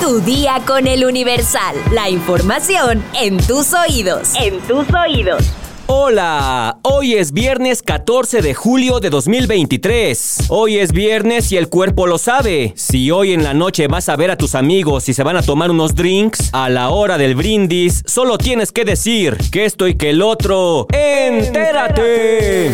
Tu día con el Universal. La información en tus oídos. En tus oídos. Hola, hoy es viernes 14 de julio de 2023. Hoy es viernes y el cuerpo lo sabe. Si hoy en la noche vas a ver a tus amigos y se van a tomar unos drinks, a la hora del brindis, solo tienes que decir que esto y que el otro. ¡Entérate!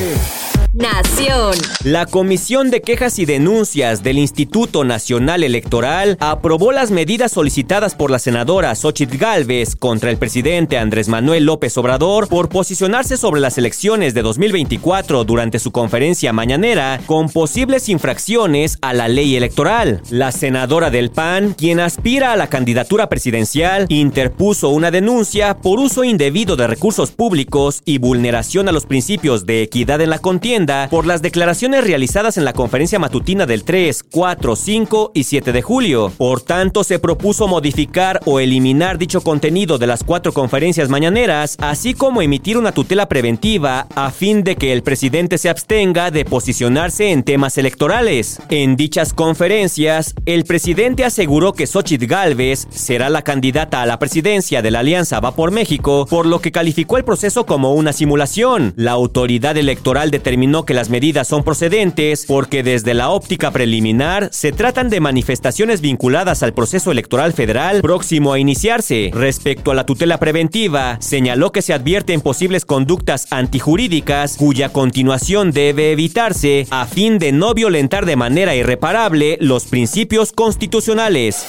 Nación. La Comisión de Quejas y Denuncias del Instituto Nacional Electoral aprobó las medidas solicitadas por la senadora Xochitl Gálvez contra el presidente Andrés Manuel López Obrador por posicionarse sobre las elecciones de 2024 durante su conferencia mañanera con posibles infracciones a la ley electoral. La senadora del PAN, quien aspira a la candidatura presidencial, interpuso una denuncia por uso indebido de recursos públicos y vulneración a los principios de equidad en la contienda por las declaraciones realizadas en la conferencia matutina del 3, 4, 5 y 7 de julio. Por tanto, se propuso modificar o eliminar dicho contenido de las cuatro conferencias mañaneras, así como emitir una tutela preventiva a fin de que el presidente se abstenga de posicionarse en temas electorales. En dichas conferencias, el presidente aseguró que Xochitl Gálvez será la candidata a la presidencia de la Alianza Va por México, por lo que calificó el proceso como una simulación. La autoridad electoral determinó que las medidas son procedentes porque desde la óptica preliminar se tratan de manifestaciones vinculadas al proceso electoral federal próximo a iniciarse. Respecto a la tutela preventiva, señaló que se advierten posibles conductas antijurídicas cuya continuación debe evitarse a fin de no violentar de manera irreparable los principios constitucionales.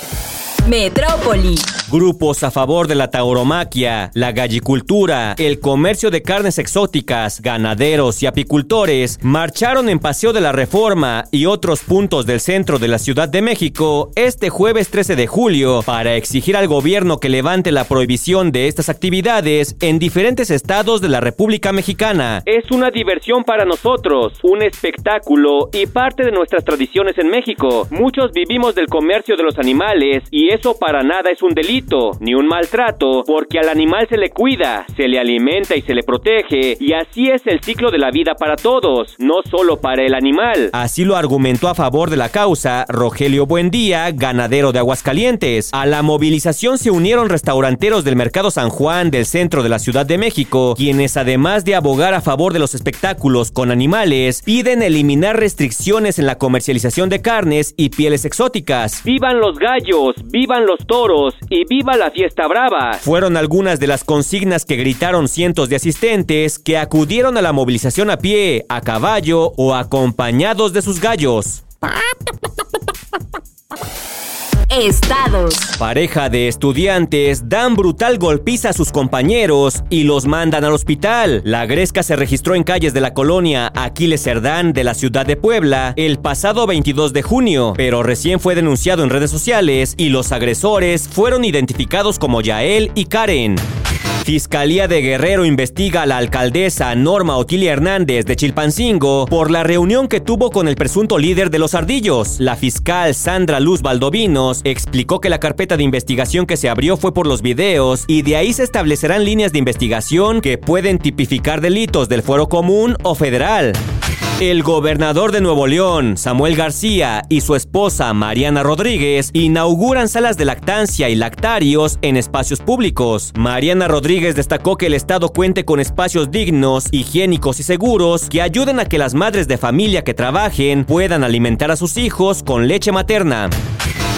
Metrópoli. Grupos a favor de la tauromaquia, la gallicultura, el comercio de carnes exóticas, ganaderos y apicultores marcharon en Paseo de la Reforma y otros puntos del centro de la Ciudad de México este jueves 13 de julio para exigir al gobierno que levante la prohibición de estas actividades en diferentes estados de la República Mexicana. Es una diversión para nosotros, un espectáculo y parte de nuestras tradiciones en México. Muchos vivimos del comercio de los animales y eso para nada es un delito ni un maltrato, porque al animal se le cuida, se le alimenta y se le protege, y así es el ciclo de la vida para todos, no solo para el animal. Así lo argumentó a favor de la causa Rogelio Buendía, ganadero de Aguascalientes. A la movilización se unieron restauranteros del Mercado San Juan del centro de la Ciudad de México, quienes además de abogar a favor de los espectáculos con animales, piden eliminar restricciones en la comercialización de carnes y pieles exóticas. ¡Vivan los gallos! ¡Vivan los toros! y ¡Viva la fiesta brava! Fueron algunas de las consignas que gritaron cientos de asistentes que acudieron a la movilización a pie, a caballo o acompañados de sus gallos. Estados. Pareja de estudiantes dan brutal golpiza a sus compañeros y los mandan al hospital. La gresca se registró en calles de la colonia Aquiles Cerdán de la ciudad de Puebla el pasado 22 de junio, pero recién fue denunciado en redes sociales y los agresores fueron identificados como Yael y Karen. Fiscalía de Guerrero investiga a la alcaldesa Norma Otilia Hernández de Chilpancingo por la reunión que tuvo con el presunto líder de los ardillos. La fiscal Sandra Luz Valdovinos explicó que la carpeta de investigación que se abrió fue por los videos y de ahí se establecerán líneas de investigación que pueden tipificar delitos del fuero común o federal. El gobernador de Nuevo León, Samuel García, y su esposa, Mariana Rodríguez, inauguran salas de lactancia y lactarios en espacios públicos. Mariana Rodríguez destacó que el Estado cuente con espacios dignos, higiénicos y seguros que ayuden a que las madres de familia que trabajen puedan alimentar a sus hijos con leche materna.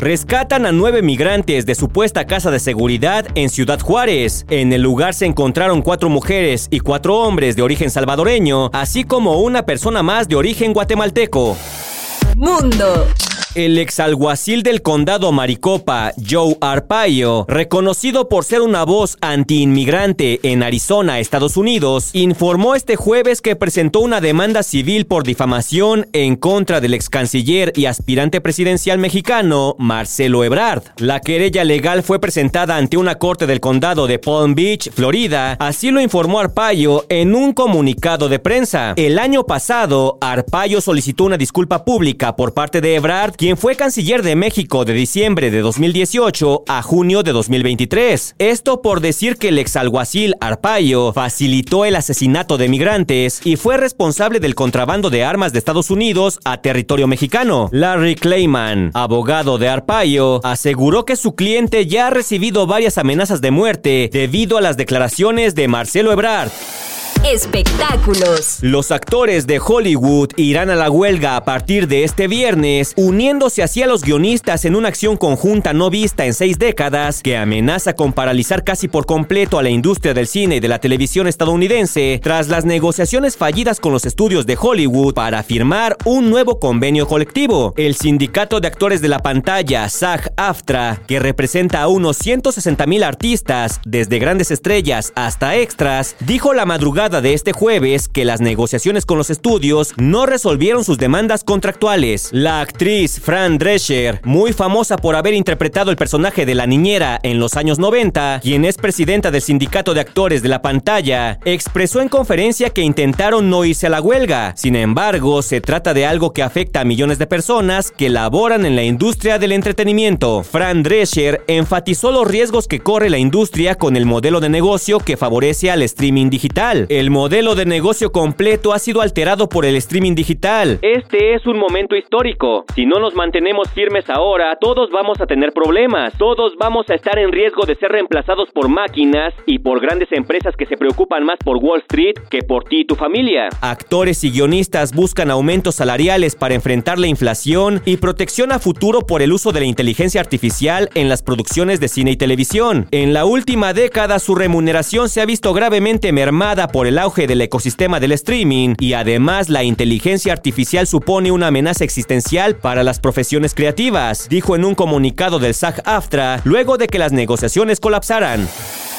Rescatan a nueve migrantes de supuesta casa de seguridad en Ciudad Juárez. En el lugar se encontraron cuatro mujeres y cuatro hombres de origen salvadoreño, así como una persona más de origen guatemalteco. Mundo. El exalguacil del condado Maricopa, Joe Arpaio, reconocido por ser una voz anti-inmigrante en Arizona, Estados Unidos, informó este jueves que presentó una demanda civil por difamación en contra del ex canciller y aspirante presidencial mexicano, Marcelo Ebrard. La querella legal fue presentada ante una corte del condado de Palm Beach, Florida, así lo informó Arpaio en un comunicado de prensa. El año pasado, Arpaio solicitó una disculpa pública por parte de Ebrard, quien fue canciller de México de diciembre de 2018 a junio de 2023. Esto por decir que el exalguacil Arpaio facilitó el asesinato de migrantes y fue responsable del contrabando de armas de Estados Unidos a territorio mexicano. Larry Clayman, abogado de Arpaio, aseguró que su cliente ya ha recibido varias amenazas de muerte debido a las declaraciones de Marcelo Ebrard espectáculos. Los actores de Hollywood irán a la huelga a partir de este viernes, uniéndose así a los guionistas en una acción conjunta no vista en seis décadas que amenaza con paralizar casi por completo a la industria del cine y de la televisión estadounidense tras las negociaciones fallidas con los estudios de Hollywood para firmar un nuevo convenio colectivo. El sindicato de actores de la pantalla, SAG-AFTRA, que representa a unos 160 mil artistas, desde grandes estrellas hasta extras, dijo la madrugada de este jueves que las negociaciones con los estudios no resolvieron sus demandas contractuales. La actriz Fran Drescher, muy famosa por haber interpretado el personaje de la niñera en los años 90, quien es presidenta del sindicato de actores de la pantalla, expresó en conferencia que intentaron no irse a la huelga. Sin embargo, se trata de algo que afecta a millones de personas que laboran en la industria del entretenimiento. Fran Drescher enfatizó los riesgos que corre la industria con el modelo de negocio que favorece al streaming digital. Modelo de negocio completo ha sido alterado por el streaming digital. Este es un momento histórico. Si no nos mantenemos firmes ahora, todos vamos a tener problemas. Todos vamos a estar en riesgo de ser reemplazados por máquinas y por grandes empresas que se preocupan más por Wall Street que por ti y tu familia. Actores y guionistas buscan aumentos salariales para enfrentar la inflación y protección a futuro por el uso de la inteligencia artificial en las producciones de cine y televisión. En la última década su remuneración se ha visto gravemente mermada por el auge del ecosistema del streaming y además la inteligencia artificial supone una amenaza existencial para las profesiones creativas, dijo en un comunicado del SAG-AFTRA luego de que las negociaciones colapsaran.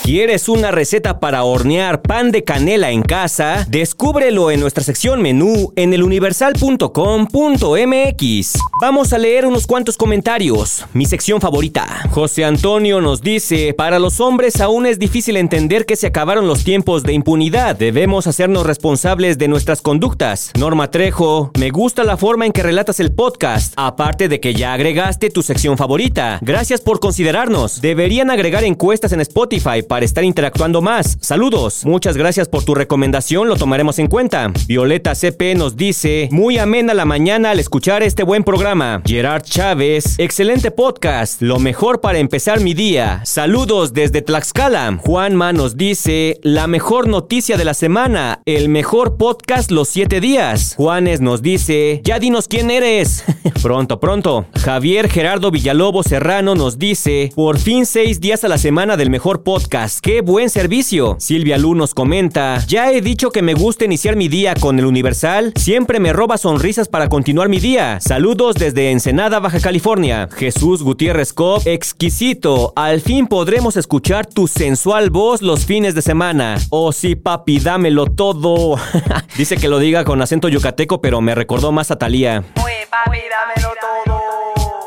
¿Quieres una receta para hornear pan de canela en casa? Descúbrelo en nuestra sección menú en eluniversal.com.mx. Vamos a leer unos cuantos comentarios. Mi sección favorita. José Antonio nos dice, para los hombres aún es difícil entender que se acabaron los tiempos de impunidad. Debemos hacernos responsables de nuestras conductas. Norma Trejo, me gusta la forma en que relatas el podcast, aparte de que ya agregaste tu sección favorita. Gracias por considerarnos. Deberían agregar encuestas en Spotify para estar interactuando más. Saludos. Muchas gracias por tu recomendación, lo tomaremos en cuenta. Violeta CP nos dice, muy amena la mañana al escuchar este buen programa. Gerard Chávez, excelente podcast, lo mejor para empezar mi día. Saludos desde Tlaxcala. Juanma nos dice, la mejor noticia de la semana, el mejor podcast los siete días. Juanes nos dice, ya dinos quién eres. pronto, pronto. Javier Gerardo Villalobos Serrano nos dice, por fin seis días a la semana del mejor podcast ¡Qué buen servicio! Silvia Lu nos comenta, ya he dicho que me gusta iniciar mi día con el Universal, siempre me roba sonrisas para continuar mi día. Saludos desde Ensenada, Baja California. Jesús Gutiérrez Cop, exquisito, al fin podremos escuchar tu sensual voz los fines de semana. Oh sí, papi, dámelo todo. Dice que lo diga con acento yucateco, pero me recordó más a Talía. papi, dámelo.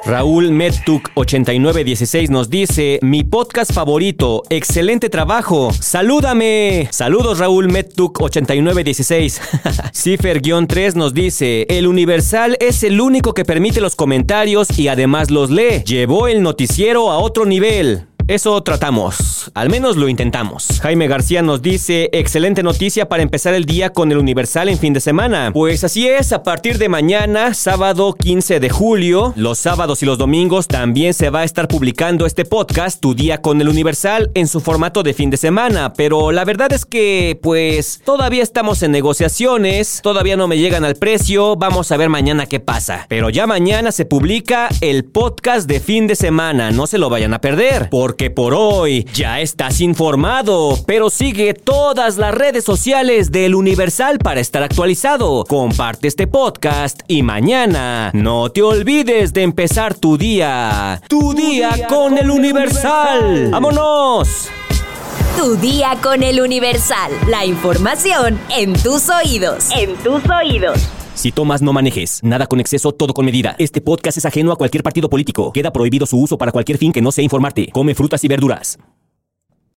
Raúl Medtuk 8916 nos dice, mi podcast favorito, excelente trabajo, salúdame. Saludos Raúl Medtuk 8916. Cifer-3 nos dice, el Universal es el único que permite los comentarios y además los lee. Llevó el noticiero a otro nivel. Eso tratamos, al menos lo intentamos. Jaime García nos dice, excelente noticia para empezar el día con el Universal en fin de semana. Pues así es, a partir de mañana, sábado 15 de julio, los sábados y los domingos también se va a estar publicando este podcast, Tu Día con el Universal, en su formato de fin de semana. Pero la verdad es que, pues, todavía estamos en negociaciones, todavía no me llegan al precio, vamos a ver mañana qué pasa. Pero ya mañana se publica el podcast de fin de semana, no se lo vayan a perder, que por hoy ya estás informado, pero sigue todas las redes sociales del Universal para estar actualizado. Comparte este podcast y mañana no te olvides de empezar tu día. Tu, día, con, el Universal. ¡Vámonos! Tu día con el Universal. La información en tus oídos. En tus oídos. Si tomas, no manejes. Nada con exceso, todo con medida. Este podcast es ajeno a cualquier partido político. Queda prohibido su uso para cualquier fin que no sea informarte. Come frutas y verduras.